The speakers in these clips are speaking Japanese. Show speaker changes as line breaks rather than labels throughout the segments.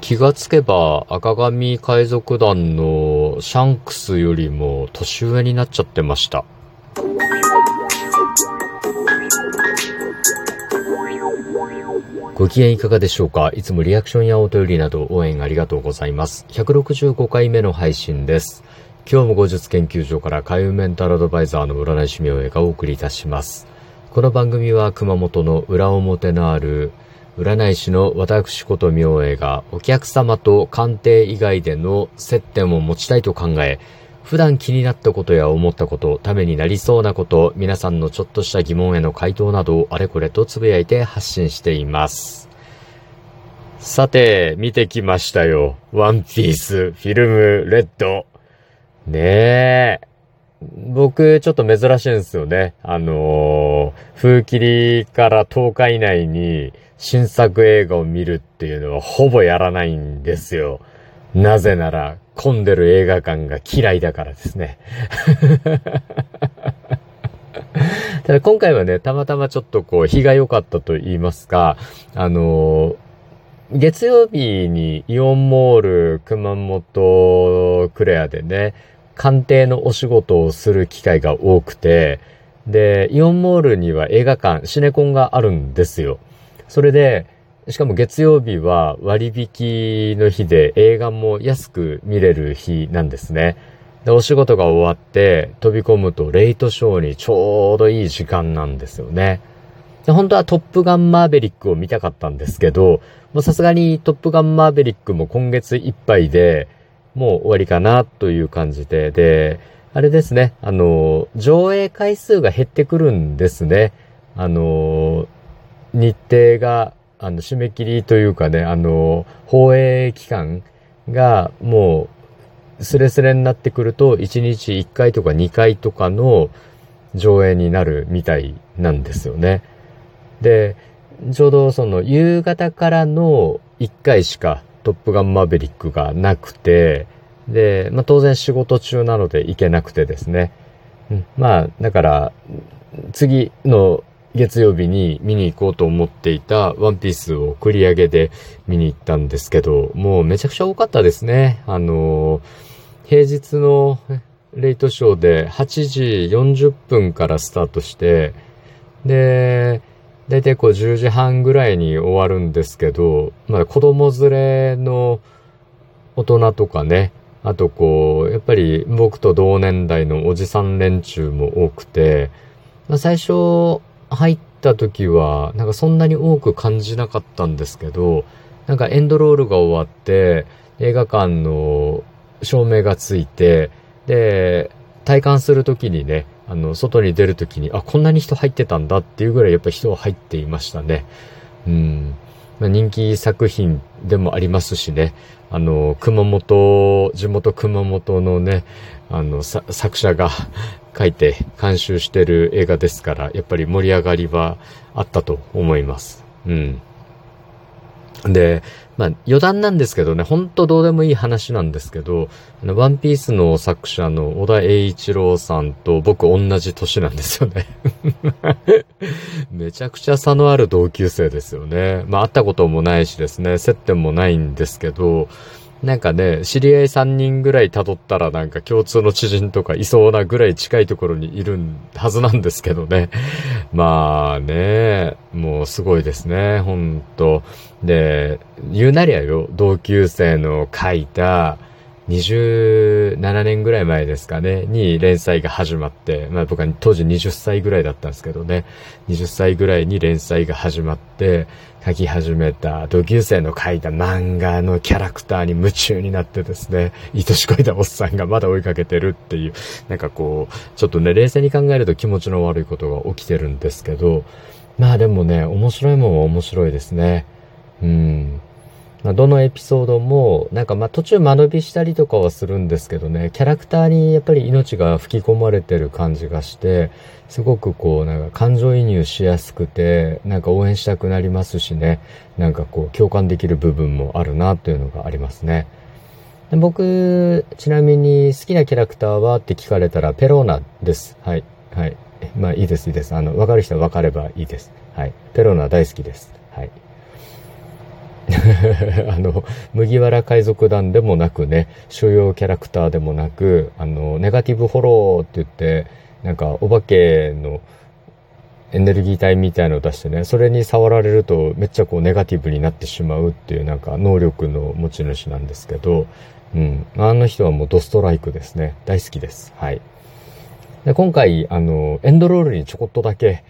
気がつけば赤髪海賊団のシャンクスよりも年上になっちゃってました。ご機嫌いかがでしょうか？いつもリアクションやお便りなど応援ありがとうございます。165回目の配信です。今日も後日研究所から海運メンタルアドバイザーの占い師名がお送りいたします。この番組は熊本の裏表のある占い師の私こと明恵がお客様と鑑定以外での接点を持ちたいと考え、普段気になったことや思ったこと、ためになりそうなこと、皆さんのちょっとした疑問への回答などをあれこれとつぶやいて発信しています。さて、見てきましたよ。ワンピース、フィルム、レッド。ねえ。僕、ちょっと珍しいんですよね。あのー、風切りから10日以内に新作映画を見るっていうのはほぼやらないんですよ。なぜなら、混んでる映画館が嫌いだからですね。ただ今回はね、たまたまちょっとこう、日が良かったと言いますか、あの、月曜日にイオンモール熊本クレアでね、鑑定のお仕事をする機会が多くて、で、イオンモールには映画館、シネコンがあるんですよ。それで、しかも月曜日は割引の日で映画も安く見れる日なんですね。で、お仕事が終わって飛び込むとレイトショーにちょうどいい時間なんですよね。で本当はトップガンマーベリックを見たかったんですけど、もうさすがにトップガンマーベリックも今月いっぱいで、もう終わりかなという感じで、で、あれですね、あの、上映回数が減ってくるんですね。あの、日程が、あの、締め切りというかね、あの、放映期間がもう、スレスレになってくると、1日1回とか2回とかの上映になるみたいなんですよね。で、ちょうどその夕方からの1回しかトップガンマーベリックがなくて、で、まあ当然仕事中なので行けなくてですね。うん、まあ、だから、次の月曜日に見に行こうと思っていたワンピースを繰り上げで見に行ったんですけど、もうめちゃくちゃ多かったですね。あの、平日のレイトショーで8時40分からスタートして、で、だいたいこう10時半ぐらいに終わるんですけど、まあ子供連れの大人とかね、あとこう、やっぱり僕と同年代のおじさん連中も多くて、まあ、最初入った時は、なんかそんなに多く感じなかったんですけど、なんかエンドロールが終わって、映画館の照明がついて、で、体感するときにね、あの、外に出るときに、あ、こんなに人入ってたんだっていうぐらいやっぱ人は入っていましたね。うん。ま、人気作品でもありますしね、あの、熊本、地元熊本のね、あの、作者が書いて監修してる映画ですから、やっぱり盛り上がりはあったと思います。うん。で、まあ余談なんですけどね、ほんとどうでもいい話なんですけど、あの、ワンピースの作者の小田栄一郎さんと僕同じ年なんですよね めちゃくちゃ差のある同級生ですよね。まあ会ったこともないしですね、接点もないんですけど、なんかね、知り合い3人ぐらい辿ったらなんか共通の知人とかいそうなぐらい近いところにいるはずなんですけどね。まあね、もうすごいですね、ほんと。で、言うなりゃよ、同級生の書いた、27年ぐらい前ですかね、に連載が始まって、まあ僕は当時20歳ぐらいだったんですけどね、20歳ぐらいに連載が始まって、書き始めた同級生の書いた漫画のキャラクターに夢中になってですね、愛しこいたおっさんがまだ追いかけてるっていう、なんかこう、ちょっとね、冷静に考えると気持ちの悪いことが起きてるんですけど、まあでもね、面白いもんは面白いですね。うん。ま、どのエピソードも、なんかまあ途中間延びしたりとかはするんですけどね、キャラクターにやっぱり命が吹き込まれてる感じがして、すごくこう、なんか感情移入しやすくて、なんか応援したくなりますしね、なんかこう共感できる部分もあるなというのがありますね。僕、ちなみに好きなキャラクターはって聞かれたらペローナです。はい。はい。まあいいです、いいです。あの、わかる人はわかればいいです。はい。ペローナ大好きです。はい。あの、麦わら海賊団でもなくね、主要キャラクターでもなく、あの、ネガティブフォローって言って、なんか、お化けのエネルギー体みたいのを出してね、それに触られるとめっちゃこうネガティブになってしまうっていうなんか能力の持ち主なんですけど、うん。あの人はもうドストライクですね。大好きです。はい。で今回、あの、エンドロールにちょこっとだけ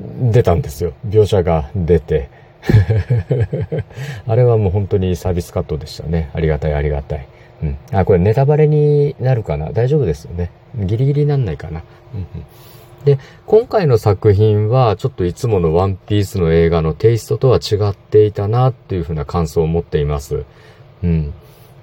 出たんですよ。描写が出て。あれはもう本当にサービスカットでしたね。ありがたい、ありがたい。うん。あ、これネタバレになるかな？大丈夫ですよね。ギリギリなんないかな。うん、うん。で、今回の作品はちょっといつものワンピースの映画のテイストとは違っていたなっていうふうな感想を持っています。うん。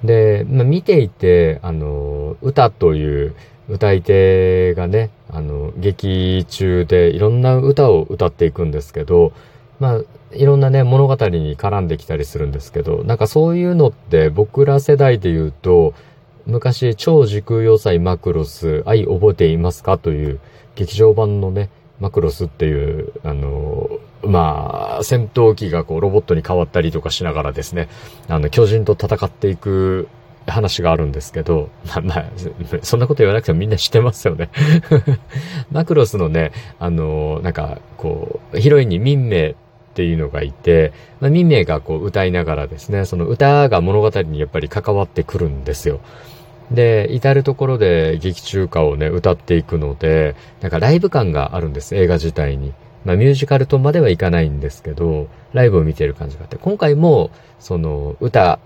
で、まあ、見ていて、あの、歌という歌い手がね、あの、劇中でいろんな歌を歌っていくんですけど、まあ、いろんなね、物語に絡んできたりするんですけど、なんかそういうのって僕ら世代で言うと、昔、超時空要塞マクロス、愛覚えていますかという劇場版のね、マクロスっていう、あの、まあ、戦闘機がこうロボットに変わったりとかしながらですね、あの、巨人と戦っていく話があるんですけど、ま あまあ、そんなこと言わなくてもみんな知ってますよね。マクロスのね、あの、なんか、こう、ヒロインに民名っていうのがいて、まあ、民名がこう歌いながらですね、その歌が物語にやっぱり関わってくるんですよ。で、至るところで劇中歌をね、歌っていくので、なんかライブ感があるんです、映画自体に。まあミュージカルとまではいかないんですけど、ライブを見てる感じがあって、今回も、その、歌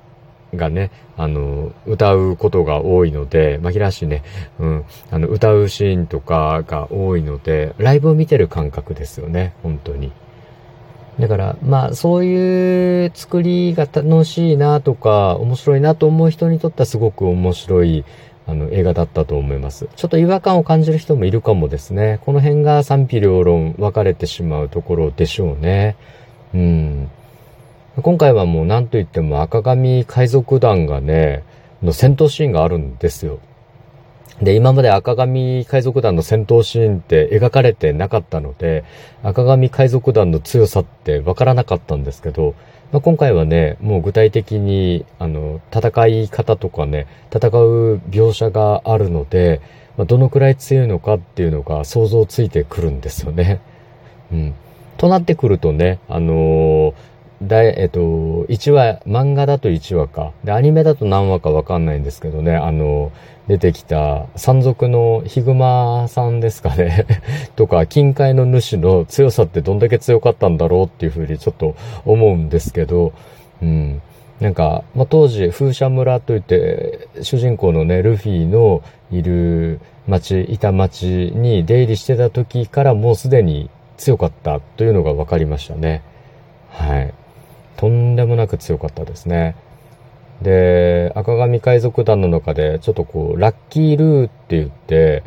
がね、あの、歌うことが多いので、紛らわしいね、うん、あの、歌うシーンとかが多いので、ライブを見てる感覚ですよね、本当に。だから、まあ、そういう作りが楽しいなとか、面白いなと思う人にとってはすごく面白い、あの、映画だったと思います。ちょっと違和感を感じる人もいるかもですね。この辺が賛否両論分かれてしまうところでしょうね。うん。今回はもう何と言っても赤髪海賊団がね、の戦闘シーンがあるんですよ。で、今まで赤髪海賊団の戦闘シーンって描かれてなかったので、赤髪海賊団の強さってわからなかったんですけど、まあ、今回はね、もう具体的に、あの、戦い方とかね、戦う描写があるので、まあ、どのくらい強いのかっていうのが想像ついてくるんですよね。うん。となってくるとね、あのーだえっと、1話、漫画だと1話か。で、アニメだと何話かわかんないんですけどね、あの、出てきた山賊のヒグマさんですかね とか、近海の主の強さってどんだけ強かったんだろうっていうふうにちょっと思うんですけど、うん。なんか、まあ、当時、風車村といって、主人公のね、ルフィのいる町、いた町に出入りしてた時からもうすでに強かったというのが分かりましたね。はい。とんでもなく強かったですね。で、赤髪海賊団の中で、ちょっとこう、ラッキールーって言って、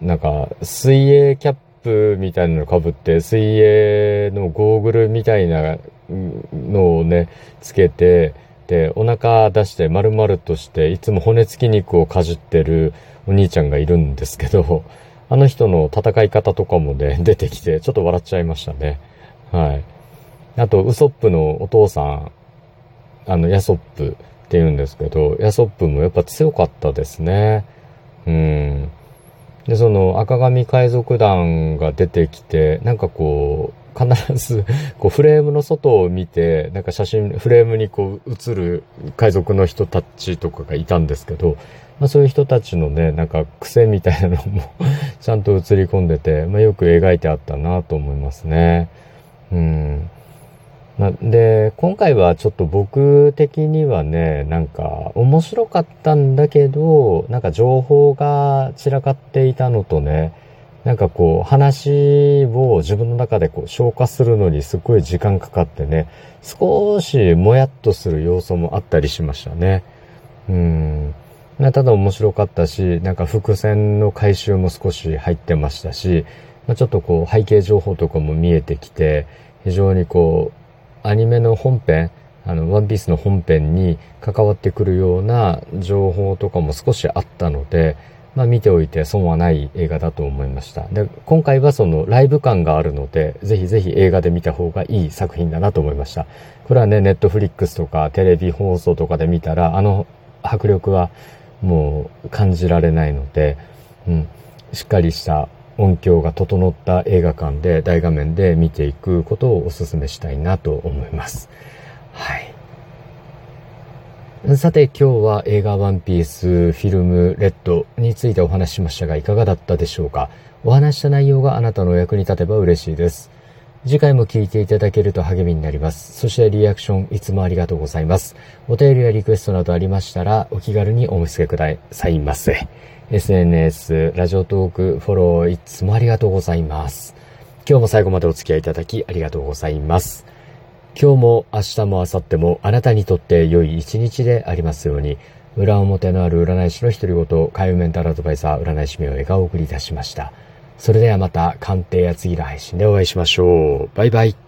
なんか、水泳キャップみたいなの被って、水泳のゴーグルみたいなのをね、つけて、で、お腹出して丸々として、いつも骨付き肉をかじってるお兄ちゃんがいるんですけど、あの人の戦い方とかもね、出てきて、ちょっと笑っちゃいましたね。はい。あと、ウソップのお父さん、あの、ヤソップって言うんですけど、ヤソップもやっぱ強かったですね。うん。で、その赤髪海賊団が出てきて、なんかこう、必ず、こう、フレームの外を見て、なんか写真、フレームにこう、映る海賊の人たちとかがいたんですけど、まあそういう人たちのね、なんか癖みたいなのも ちゃんと映り込んでて、まあよく描いてあったなと思いますね。うん。まで、今回はちょっと僕的にはね、なんか面白かったんだけど、なんか情報が散らかっていたのとね、なんかこう話を自分の中でこう消化するのにすごい時間かかってね、少しもやっとする要素もあったりしましたね。うん。ただ面白かったし、なんか伏線の回収も少し入ってましたし、まあ、ちょっとこう背景情報とかも見えてきて、非常にこうアニメの本編、あの、ワンピースの本編に関わってくるような情報とかも少しあったので、まあ見ておいて損はない映画だと思いました。で、今回はそのライブ感があるので、ぜひぜひ映画で見た方がいい作品だなと思いました。これはね、ネットフリックスとかテレビ放送とかで見たら、あの迫力はもう感じられないので、うん、しっかりした音響が整った映画館で大画面で見ていくことをお勧めしたいなと思います。はい。さて今日は映画ワンピースフィルムレッドについてお話ししましたがいかがだったでしょうか？お話した内容があなたのお役に立てば嬉しいです。次回も聞いていただけると励みになります。そしてリアクションいつもありがとうございます。お便りやリクエストなどありましたらお気軽にお見つけくださいませ。SNS、ラジオトーク、フォローいつもありがとうございます。今日も最後までお付き合いいただきありがとうございます。今日も明日も明後日もあなたにとって良い一日でありますように、裏表のある占い師の独り言、海運メンタルアドバイザー占い師名を笑顔を送り出しました。それではまた鑑定や次の配信でお会いしましょう。バイバイ。